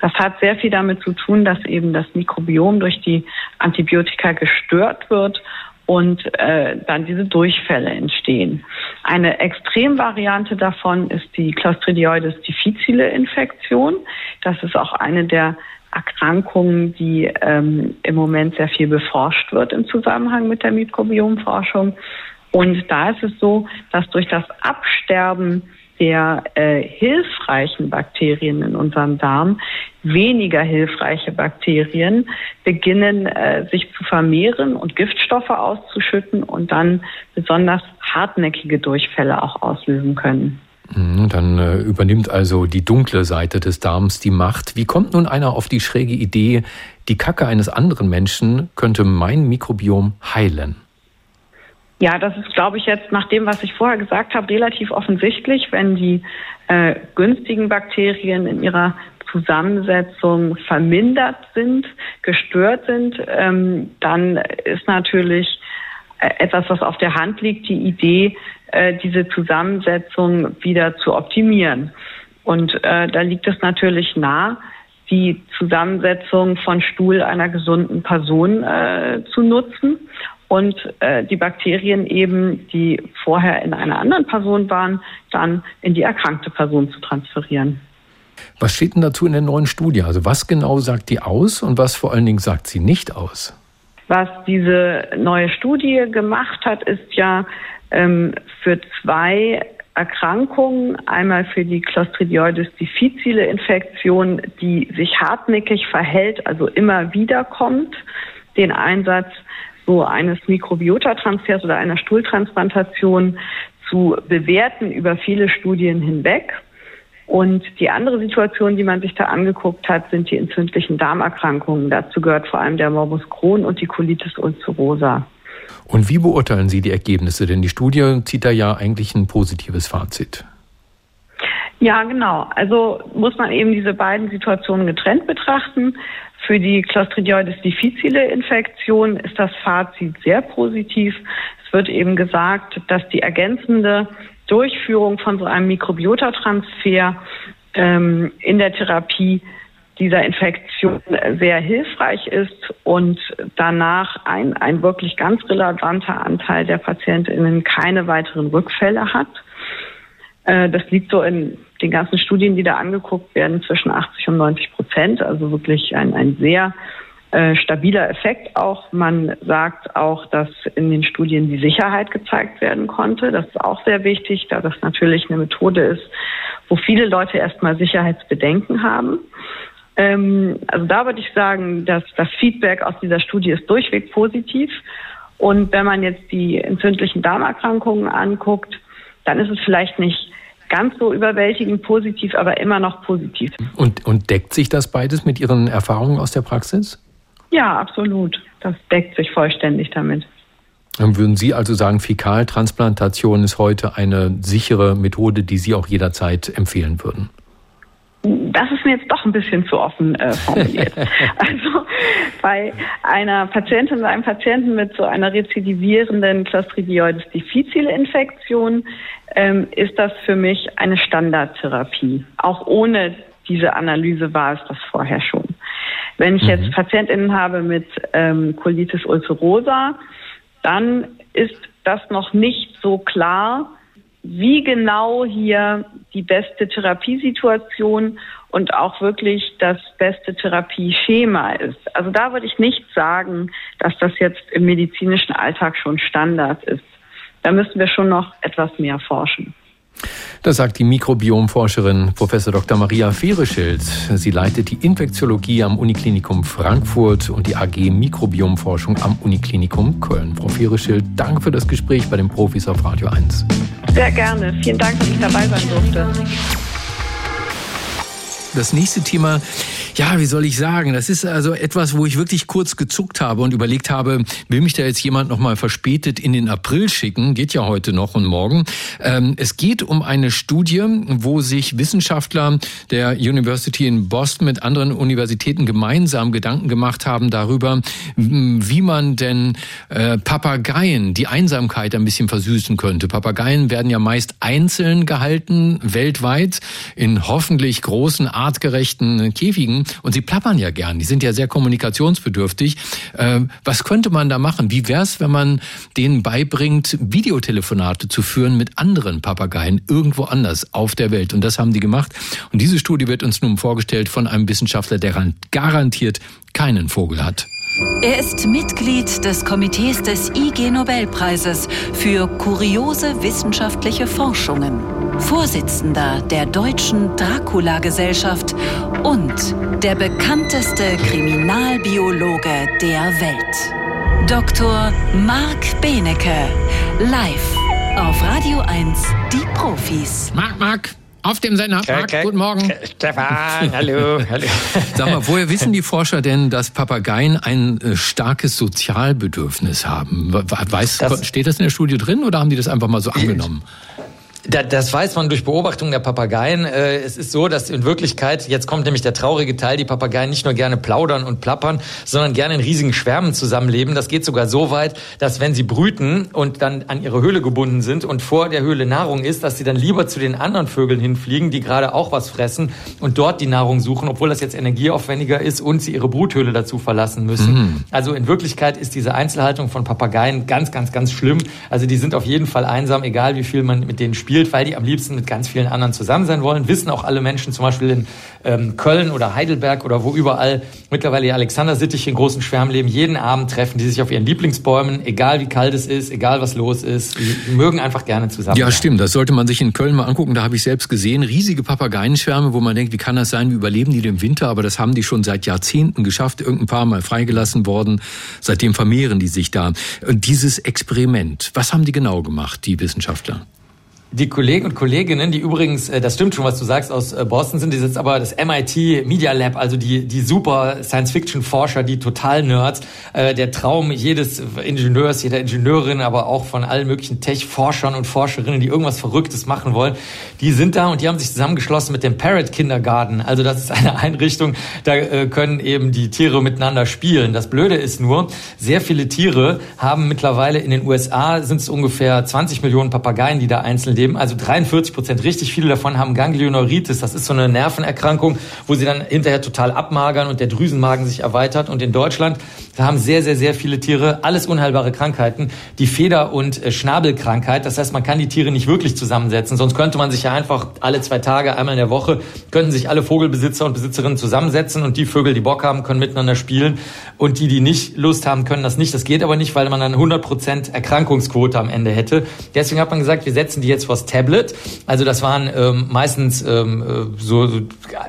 Das hat sehr viel damit zu tun, dass eben das Mikrobiom durch die Antibiotika gestört wird und äh, dann diese Durchfälle entstehen. Eine Extremvariante davon ist die Clostridioides difficile Infektion. Das ist auch eine der Erkrankung, die ähm, im Moment sehr viel beforscht wird im Zusammenhang mit der Mikrobiomforschung. Und da ist es so, dass durch das Absterben der äh, hilfreichen Bakterien in unserem Darm weniger hilfreiche Bakterien beginnen äh, sich zu vermehren und Giftstoffe auszuschütten und dann besonders hartnäckige Durchfälle auch auslösen können. Mhm, dann äh, übernimmt also die dunkle Seite des Darms die Macht. Wie kommt nun einer auf die schräge Idee, die Kacke eines anderen Menschen könnte mein Mikrobiom heilen? Ja, das ist, glaube ich, jetzt nach dem, was ich vorher gesagt habe, relativ offensichtlich. Wenn die äh, günstigen Bakterien in ihrer Zusammensetzung vermindert sind, gestört sind, ähm, dann ist natürlich etwas, was auf der Hand liegt, die Idee, äh, diese Zusammensetzung wieder zu optimieren. Und äh, da liegt es natürlich nah, die Zusammensetzung von Stuhl einer gesunden Person äh, zu nutzen und äh, die Bakterien eben, die vorher in einer anderen Person waren, dann in die erkrankte Person zu transferieren. Was steht denn dazu in der neuen Studie? Also was genau sagt die aus und was vor allen Dingen sagt sie nicht aus? Was diese neue Studie gemacht hat, ist ja ähm, für zwei Erkrankungen, einmal für die Clostridioides difficile Infektion, die sich hartnäckig verhält, also immer wieder kommt, den Einsatz so eines Mikrobiotatransfers oder einer Stuhltransplantation zu bewerten über viele Studien hinweg. Und die andere Situation, die man sich da angeguckt hat, sind die entzündlichen Darmerkrankungen. Dazu gehört vor allem der Morbus Crohn und die Colitis ulcerosa. Und wie beurteilen Sie die Ergebnisse? Denn die Studie zieht da ja eigentlich ein positives Fazit. Ja, genau. Also muss man eben diese beiden Situationen getrennt betrachten. Für die Clostridioides difficile Infektion ist das Fazit sehr positiv. Es wird eben gesagt, dass die ergänzende Durchführung von so einem Mikrobiotatransfer ähm, in der Therapie dieser Infektion sehr hilfreich ist und danach ein, ein wirklich ganz relevanter Anteil der PatientInnen keine weiteren Rückfälle hat. Äh, das liegt so in den ganzen Studien, die da angeguckt werden, zwischen 80 und 90 Prozent, also wirklich ein, ein sehr äh, stabiler Effekt auch. Man sagt auch, dass in den Studien die Sicherheit gezeigt werden konnte. Das ist auch sehr wichtig, da das natürlich eine Methode ist, wo viele Leute erstmal Sicherheitsbedenken haben. Ähm, also da würde ich sagen, dass das Feedback aus dieser Studie ist durchweg positiv. Und wenn man jetzt die entzündlichen Darmerkrankungen anguckt, dann ist es vielleicht nicht ganz so überwältigend positiv, aber immer noch positiv. Und, und deckt sich das beides mit Ihren Erfahrungen aus der Praxis? Ja, absolut. Das deckt sich vollständig damit. Dann würden Sie also sagen, Fäkaltransplantation ist heute eine sichere Methode, die Sie auch jederzeit empfehlen würden? Das ist mir jetzt doch ein bisschen zu offen äh, formuliert. also bei einer Patientin oder einem Patienten mit so einer rezidivierenden Clostridioides difficile Infektion ähm, ist das für mich eine Standardtherapie. Auch ohne diese Analyse war es das vorher schon. Wenn ich mhm. jetzt PatientInnen habe mit ähm, Colitis ulcerosa, dann ist das noch nicht so klar, wie genau hier die beste Therapiesituation und auch wirklich das beste Therapieschema ist. Also da würde ich nicht sagen, dass das jetzt im medizinischen Alltag schon Standard ist. Da müssen wir schon noch etwas mehr forschen. Das sagt die Mikrobiomforscherin Prof. Dr. Maria Fehreschild. Sie leitet die Infektiologie am Uniklinikum Frankfurt und die AG Mikrobiomforschung am Uniklinikum Köln. Frau Fehreschild, danke für das Gespräch bei den Profis auf Radio 1. Sehr gerne. Vielen Dank, dass ich dabei sein durfte. Das nächste Thema ja, wie soll ich sagen? Das ist also etwas, wo ich wirklich kurz gezuckt habe und überlegt habe, will mich da jetzt jemand nochmal verspätet in den April schicken? Geht ja heute noch und morgen. Ähm, es geht um eine Studie, wo sich Wissenschaftler der University in Boston mit anderen Universitäten gemeinsam Gedanken gemacht haben darüber, wie man denn äh, Papageien die Einsamkeit ein bisschen versüßen könnte. Papageien werden ja meist einzeln gehalten, weltweit, in hoffentlich großen, artgerechten Käfigen. Und sie plappern ja gern, die sind ja sehr kommunikationsbedürftig. Ähm, was könnte man da machen? Wie wäre es, wenn man denen beibringt, Videotelefonate zu führen mit anderen Papageien irgendwo anders auf der Welt? Und das haben die gemacht. Und diese Studie wird uns nun vorgestellt von einem Wissenschaftler, der garantiert keinen Vogel hat. Er ist Mitglied des Komitees des IG Nobelpreises für kuriose wissenschaftliche Forschungen, Vorsitzender der Deutschen Dracula-Gesellschaft und der bekannteste Kriminalbiologe der Welt. Dr. Marc Benecke, live auf Radio 1, die Profis. Marc, Marc. Auf dem Sender. Marc, guten Morgen. Stefan, hallo, hallo. Sag mal, woher wissen die Forscher denn, dass Papageien ein äh, starkes Sozialbedürfnis haben? Weiß, das, steht das in der Studie drin oder haben die das einfach mal so angenommen? Das weiß man durch Beobachtung der Papageien. Äh, es ist so, dass in Wirklichkeit, jetzt kommt nämlich der traurige Teil, die Papageien nicht nur gerne plaudern und plappern, sondern gerne in riesigen Schwärmen zusammenleben. Das geht sogar so weit, dass wenn sie brüten und dann an ihre Höhle gebunden sind und vor der Höhle Nahrung ist, dass sie dann lieber zu den anderen Vögeln hinfliegen, die gerade auch was fressen und dort die Nahrung suchen, obwohl das jetzt energieaufwendiger ist und sie ihre Bruthöhle dazu verlassen müssen. Mhm. Also in Wirklichkeit ist diese Einzelhaltung von Papageien ganz, ganz, ganz schlimm. Also die sind auf jeden Fall einsam, egal wie viel man mit denen spielt spielt, weil die am liebsten mit ganz vielen anderen zusammen sein wollen. Wissen auch alle Menschen, zum Beispiel in ähm, Köln oder Heidelberg oder wo überall mittlerweile die Alexander-Sittich in großen Schwärmen leben. Jeden Abend treffen die sich auf ihren Lieblingsbäumen, egal wie kalt es ist, egal was los ist. Die, die mögen einfach gerne zusammen. Ja, stimmt. Das sollte man sich in Köln mal angucken. Da habe ich selbst gesehen. Riesige Papageienschwärme, wo man denkt, wie kann das sein? Wie überleben die den Winter? Aber das haben die schon seit Jahrzehnten geschafft. Irgendein paar Mal freigelassen worden. Seitdem vermehren die sich da. Und dieses Experiment, was haben die genau gemacht, die Wissenschaftler? Die Kollegen und Kolleginnen, die übrigens, äh, das stimmt schon, was du sagst, aus äh, Boston sind, die jetzt aber das MIT Media Lab, also die, die super Science-Fiction-Forscher, die Total-Nerds, äh, der Traum jedes Ingenieurs, jeder Ingenieurin, aber auch von allen möglichen Tech-Forschern und Forscherinnen, die irgendwas Verrücktes machen wollen, die sind da und die haben sich zusammengeschlossen mit dem Parrot Kindergarten. Also das ist eine Einrichtung, da können eben die Tiere miteinander spielen. Das Blöde ist nur, sehr viele Tiere haben mittlerweile in den USA sind es ungefähr 20 Millionen Papageien, die da einzeln leben. Also 43 Prozent, richtig viele davon haben Ganglioneuritis. Das ist so eine Nervenerkrankung, wo sie dann hinterher total abmagern und der Drüsenmagen sich erweitert. Und in Deutschland da haben sehr, sehr, sehr viele Tiere alles unheilbare Krankheiten. Die Feder- und äh, Schnabelkrankheit. Das heißt, man kann die Tiere nicht wirklich zusammensetzen. Sonst könnte man sich ja einfach alle zwei Tage, einmal in der Woche, könnten sich alle Vogelbesitzer und Besitzerinnen zusammensetzen und die Vögel, die Bock haben, können miteinander spielen. Und die, die nicht Lust haben, können das nicht. Das geht aber nicht, weil man dann 100 Prozent Erkrankungsquote am Ende hätte. Deswegen hat man gesagt, wir setzen die jetzt vors Tablet. Also das waren ähm, meistens ähm, äh, so, so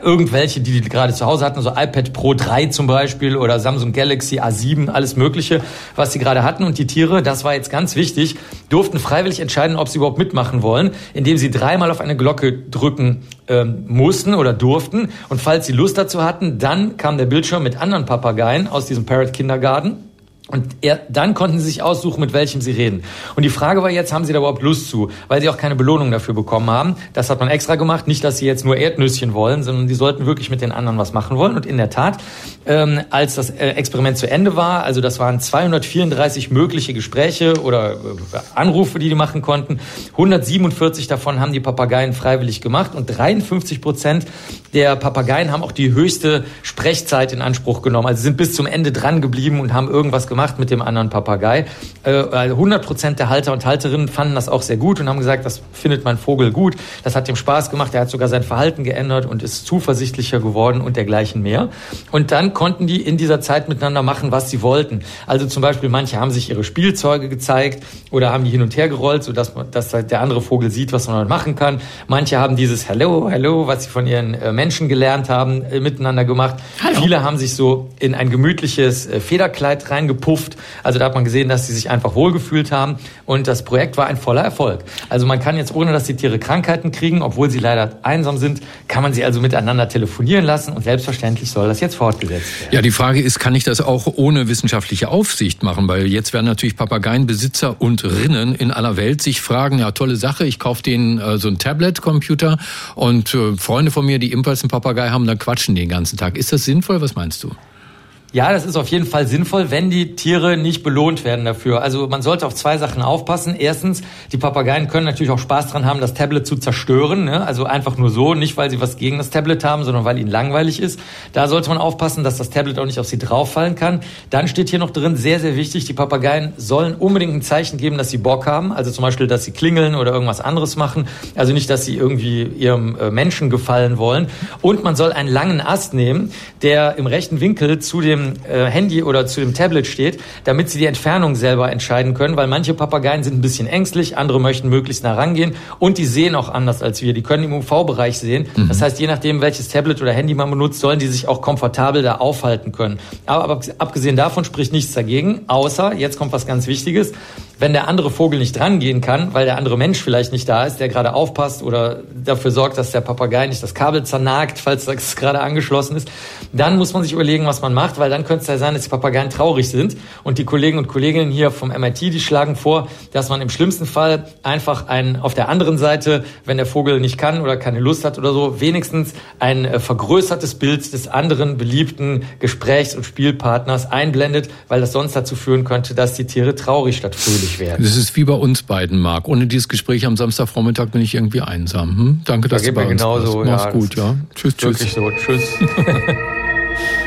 irgendwelche, die die gerade zu Hause hatten, so iPad Pro 3 zum Beispiel oder Samsung Galaxy A7 sieben, alles Mögliche, was sie gerade hatten. Und die Tiere, das war jetzt ganz wichtig, durften freiwillig entscheiden, ob sie überhaupt mitmachen wollen, indem sie dreimal auf eine Glocke drücken ähm, mussten oder durften. Und falls sie Lust dazu hatten, dann kam der Bildschirm mit anderen Papageien aus diesem Parrot Kindergarten Und er, dann konnten sie sich aussuchen, mit welchem sie reden. Und die Frage war jetzt, haben sie da überhaupt Lust zu? Weil sie auch keine Belohnung dafür bekommen haben. Das hat man extra gemacht. Nicht, dass sie jetzt nur Erdnüsschen wollen, sondern die sollten wirklich mit den anderen was machen wollen. Und in der Tat, ähm, als das äh, Experiment zu Ende war, also das waren 234 mögliche Gespräche oder äh, Anrufe, die die machen konnten. 147 davon haben die Papageien freiwillig gemacht und 53 Prozent der Papageien haben auch die höchste Sprechzeit in Anspruch genommen. Also sind bis zum Ende dran geblieben und haben irgendwas gemacht mit dem anderen Papagei. 100 äh, Prozent der Halter und Halterinnen fanden das auch sehr gut und haben gesagt, das findet mein Vogel gut. Das hat ihm Spaß gemacht. Er hat sogar sein Verhalten geändert und ist zuversichtlicher geworden und dergleichen mehr. Und dann konnten die in dieser Zeit miteinander machen, was sie wollten. Also zum Beispiel manche haben sich ihre Spielzeuge gezeigt oder haben die hin und her gerollt, sodass man, dass der andere Vogel sieht, was man machen kann. Manche haben dieses Hello, Hello, was sie von ihren äh, Menschen gelernt haben, äh, miteinander gemacht. Hallo. Viele haben sich so in ein gemütliches Federkleid reingepufft. Also da hat man gesehen, dass sie sich einfach wohlgefühlt haben. Und das Projekt war ein voller Erfolg. Also man kann jetzt, ohne dass die Tiere Krankheiten kriegen, obwohl sie leider einsam sind, kann man sie also miteinander telefonieren lassen. Und selbstverständlich soll das jetzt fortgesetzt werden. Ja, die Frage ist, kann ich das auch ohne wissenschaftliche Aufsicht machen? Weil jetzt werden natürlich Papageienbesitzer und Rinnen in aller Welt sich fragen, ja, tolle Sache, ich kaufe denen äh, so ein Tablet-Computer und äh, Freunde von mir, die ebenfalls einen Papagei haben, dann quatschen den ganzen Tag. Ist das sinnvoll? Was meinst du? Ja, das ist auf jeden Fall sinnvoll, wenn die Tiere nicht belohnt werden dafür. Also man sollte auf zwei Sachen aufpassen. Erstens, die Papageien können natürlich auch Spaß dran haben, das Tablet zu zerstören. Ne? Also einfach nur so, nicht weil sie was gegen das Tablet haben, sondern weil ihnen langweilig ist. Da sollte man aufpassen, dass das Tablet auch nicht auf sie drauffallen kann. Dann steht hier noch drin, sehr, sehr wichtig, die Papageien sollen unbedingt ein Zeichen geben, dass sie Bock haben. Also zum Beispiel, dass sie klingeln oder irgendwas anderes machen. Also nicht, dass sie irgendwie ihrem äh, Menschen gefallen wollen. Und man soll einen langen Ast nehmen, der im rechten Winkel zu dem äh, Handy oder zu dem Tablet steht, damit sie die Entfernung selber entscheiden können, weil manche Papageien sind ein bisschen ängstlich, andere möchten möglichst nah rangehen und die sehen auch anders als wir. Die können im UV-Bereich sehen. Mhm. Das heißt, je nachdem, welches Tablet oder Handy man benutzt, sollen die sich auch komfortabel da aufhalten können. Aber, aber abgesehen davon spricht nichts dagegen, außer, jetzt kommt was ganz Wichtiges, wenn der andere Vogel nicht rangehen kann, weil der andere Mensch vielleicht nicht da ist, der gerade aufpasst oder dafür sorgt, dass der Papagei nicht das Kabel zernagt, falls das gerade angeschlossen ist, dann muss man sich überlegen, was man macht, weil dann könnte es ja sein, dass die Papageien traurig sind. Und die Kollegen und Kolleginnen hier vom MIT, die schlagen vor, dass man im schlimmsten Fall einfach ein, auf der anderen Seite, wenn der Vogel nicht kann oder keine Lust hat oder so, wenigstens ein äh, vergrößertes Bild des anderen beliebten Gesprächs- und Spielpartners einblendet, weil das sonst dazu führen könnte, dass die Tiere traurig statt fröhlich werden. Das ist wie bei uns beiden, Marc. Ohne dieses Gespräch am Samstagvormittag bin ich irgendwie einsam. Hm? Danke, dass da du bei uns genauso, warst. Mach's ja, gut, ja. Tschüss, tschüss. Wirklich so. Tschüss.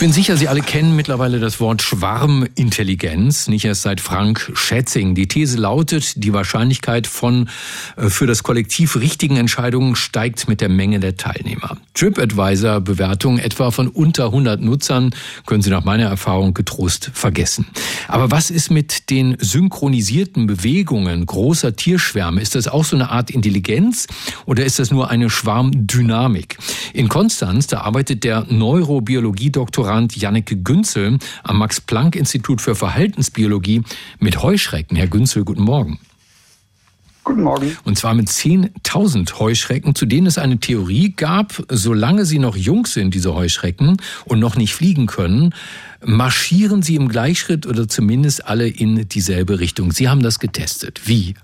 bin sicher, Sie alle kennen mittlerweile das Wort Schwarmintelligenz, nicht erst seit Frank Schätzing. Die These lautet, die Wahrscheinlichkeit von äh, für das Kollektiv richtigen Entscheidungen steigt mit der Menge der Teilnehmer. TripAdvisor-Bewertungen etwa von unter 100 Nutzern können Sie nach meiner Erfahrung getrost vergessen. Aber was ist mit den synchronisierten Bewegungen großer Tierschwärme? Ist das auch so eine Art Intelligenz oder ist das nur eine Schwarmdynamik? In Konstanz, da arbeitet der Neurobiologie-Doktorand Doktorand Janneke Günzel am Max-Planck-Institut für Verhaltensbiologie mit Heuschrecken. Herr Günzel, guten Morgen. Guten Morgen. Und zwar mit 10.000 Heuschrecken, zu denen es eine Theorie gab, solange sie noch jung sind, diese Heuschrecken, und noch nicht fliegen können, marschieren sie im Gleichschritt oder zumindest alle in dieselbe Richtung. Sie haben das getestet. Wie?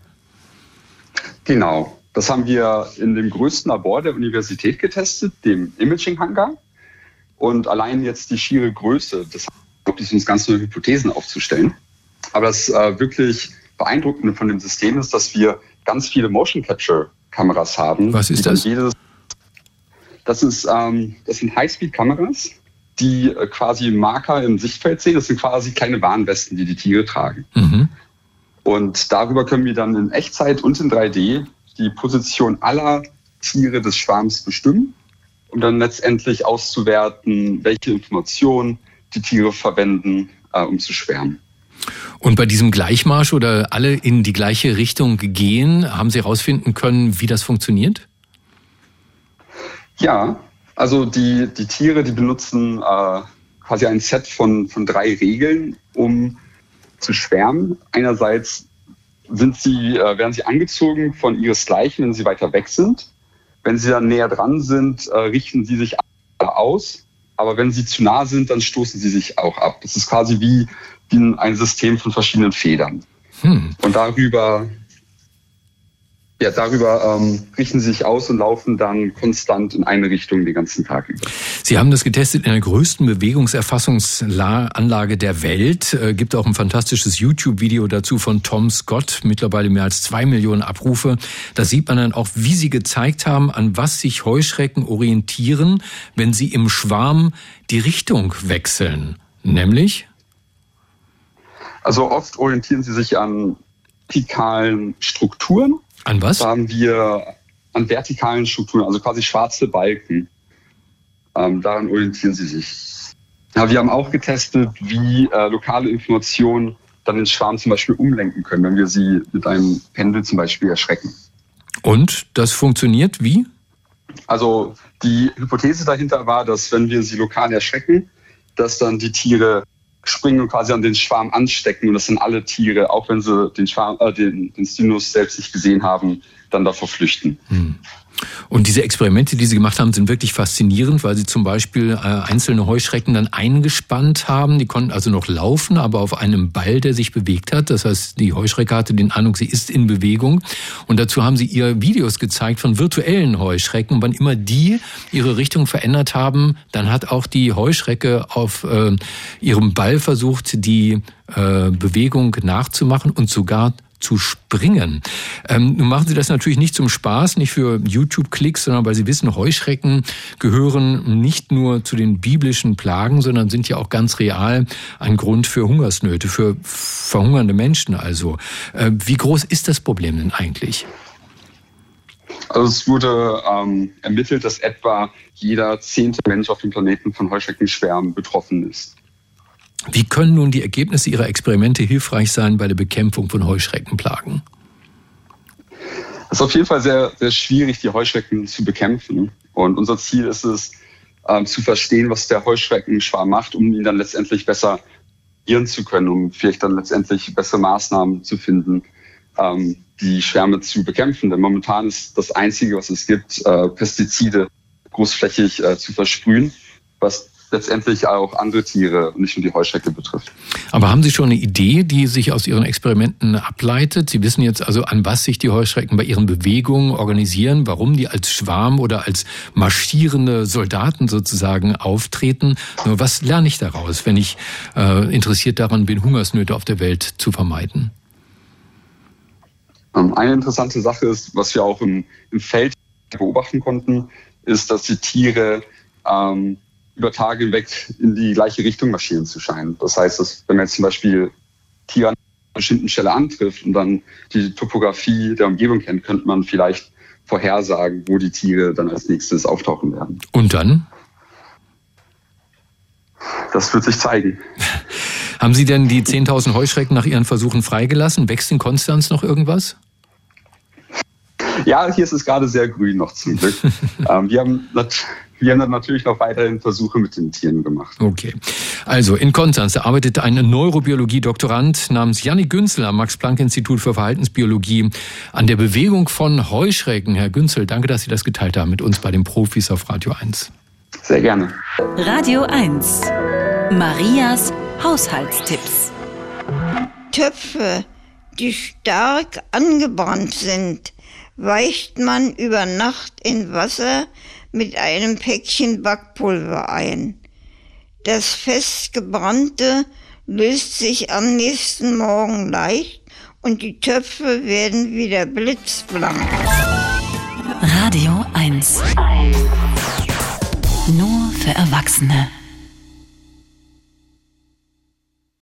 Genau. Das haben wir in dem größten Labor der Universität getestet, dem Imaging Hangar. Und allein jetzt die schiere Größe, das erlaubt es uns ganz neue Hypothesen aufzustellen. Aber das äh, wirklich Beeindruckende von dem System ist, dass wir ganz viele Motion Capture Kameras haben. Was ist das? Jedes, das, ist, ähm, das sind Highspeed-Kameras, die äh, quasi Marker im Sichtfeld sehen. Das sind quasi kleine Warnwesten, die die Tiere tragen. Mhm. Und darüber können wir dann in Echtzeit und in 3D die Position aller Tiere des Schwarms bestimmen um dann letztendlich auszuwerten, welche Informationen die Tiere verwenden, äh, um zu schwärmen. Und bei diesem Gleichmarsch oder alle in die gleiche Richtung gehen, haben Sie herausfinden können, wie das funktioniert? Ja, also die, die Tiere, die benutzen äh, quasi ein Set von, von drei Regeln, um zu schwärmen. Einerseits sind sie, äh, werden sie angezogen von ihresgleichen, wenn sie weiter weg sind. Wenn sie dann näher dran sind, äh, richten sie sich aus. Aber wenn sie zu nah sind, dann stoßen sie sich auch ab. Das ist quasi wie, ein System von verschiedenen Federn. Hm. Und darüber ja, darüber ähm, richten sie sich aus und laufen dann konstant in eine Richtung den ganzen Tag über. Sie haben das getestet in der größten Bewegungserfassungsanlage der Welt. Äh, gibt auch ein fantastisches YouTube-Video dazu von Tom Scott, mittlerweile mehr als zwei Millionen Abrufe. Da sieht man dann auch, wie Sie gezeigt haben, an was sich Heuschrecken orientieren, wenn sie im Schwarm die Richtung wechseln. Nämlich? Also oft orientieren sie sich an vertikalen Strukturen an was? Da haben wir an vertikalen Strukturen, also quasi schwarze Balken. Ähm, daran orientieren sie sich. Ja, wir haben auch getestet, wie äh, lokale Informationen dann den Schwarm zum Beispiel umlenken können, wenn wir sie mit einem Pendel zum Beispiel erschrecken. Und das funktioniert wie? Also die Hypothese dahinter war, dass wenn wir sie lokal erschrecken, dass dann die Tiere springen und quasi an den Schwarm anstecken und das sind alle Tiere, auch wenn sie den, Schwarm, äh, den, den Stimulus selbst nicht gesehen haben, dann davor flüchten. Hm. Und diese Experimente, die Sie gemacht haben, sind wirklich faszinierend, weil Sie zum Beispiel äh, einzelne Heuschrecken dann eingespannt haben. Die konnten also noch laufen, aber auf einem Ball, der sich bewegt hat. Das heißt, die Heuschrecke hatte den Eindruck, sie ist in Bewegung. Und dazu haben Sie ihr Videos gezeigt von virtuellen Heuschrecken. Wann immer die ihre Richtung verändert haben, dann hat auch die Heuschrecke auf äh, ihrem Ball versucht, die äh, Bewegung nachzumachen und sogar zu springen. Ähm, nun machen Sie das natürlich nicht zum Spaß, nicht für YouTube-Klicks, sondern weil Sie wissen, Heuschrecken gehören nicht nur zu den biblischen Plagen, sondern sind ja auch ganz real ein Grund für Hungersnöte, für verhungernde Menschen also. Äh, wie groß ist das Problem denn eigentlich? Also es wurde ähm, ermittelt, dass etwa jeder zehnte Mensch auf dem Planeten von Heuschreckenschwärmen betroffen ist. Wie können nun die Ergebnisse Ihrer Experimente hilfreich sein bei der Bekämpfung von Heuschreckenplagen? Es ist auf jeden Fall sehr, sehr schwierig, die Heuschrecken zu bekämpfen. Und unser Ziel ist es, ähm, zu verstehen, was der Heuschreckenschwarm macht, um ihn dann letztendlich besser ihren zu können, um vielleicht dann letztendlich bessere Maßnahmen zu finden, ähm, die Schwärme zu bekämpfen. Denn momentan ist das Einzige, was es gibt, äh, Pestizide großflächig äh, zu versprühen, was letztendlich auch andere Tiere und nicht nur die Heuschrecke betrifft. Aber haben Sie schon eine Idee, die sich aus Ihren Experimenten ableitet? Sie wissen jetzt also, an was sich die Heuschrecken bei ihren Bewegungen organisieren, warum die als Schwarm oder als marschierende Soldaten sozusagen auftreten. Nur was lerne ich daraus, wenn ich äh, interessiert daran bin, Hungersnöte auf der Welt zu vermeiden? Ähm, eine interessante Sache ist, was wir auch im, im Feld beobachten konnten, ist, dass die Tiere ähm, über Tage hinweg in die gleiche Richtung marschieren zu scheinen. Das heißt, dass wenn man jetzt zum Beispiel Tiere an einer bestimmten Stelle antrifft und dann die Topografie der Umgebung kennt, könnte man vielleicht vorhersagen, wo die Tiere dann als nächstes auftauchen werden. Und dann? Das wird sich zeigen. Haben Sie denn die 10.000 Heuschrecken nach Ihren Versuchen freigelassen? Wächst in Konstanz noch irgendwas? Ja, hier ist es gerade sehr grün noch zum Glück. ähm, wir haben wir haben dann natürlich noch weiterhin Versuche mit den Tieren gemacht. Okay. Also in Konstanz arbeitet ein Neurobiologie-Doktorand namens Jannik Günzel am Max-Planck-Institut für Verhaltensbiologie an der Bewegung von Heuschrecken. Herr Günzel, danke, dass Sie das geteilt haben mit uns bei den Profis auf Radio 1. Sehr gerne. Radio 1. Marias Haushaltstipps. Töpfe, die stark angebrannt sind, weicht man über Nacht in Wasser mit einem Päckchen Backpulver ein. Das festgebrannte löst sich am nächsten Morgen leicht und die Töpfe werden wieder blitzblank. Radio 1. Nur für Erwachsene.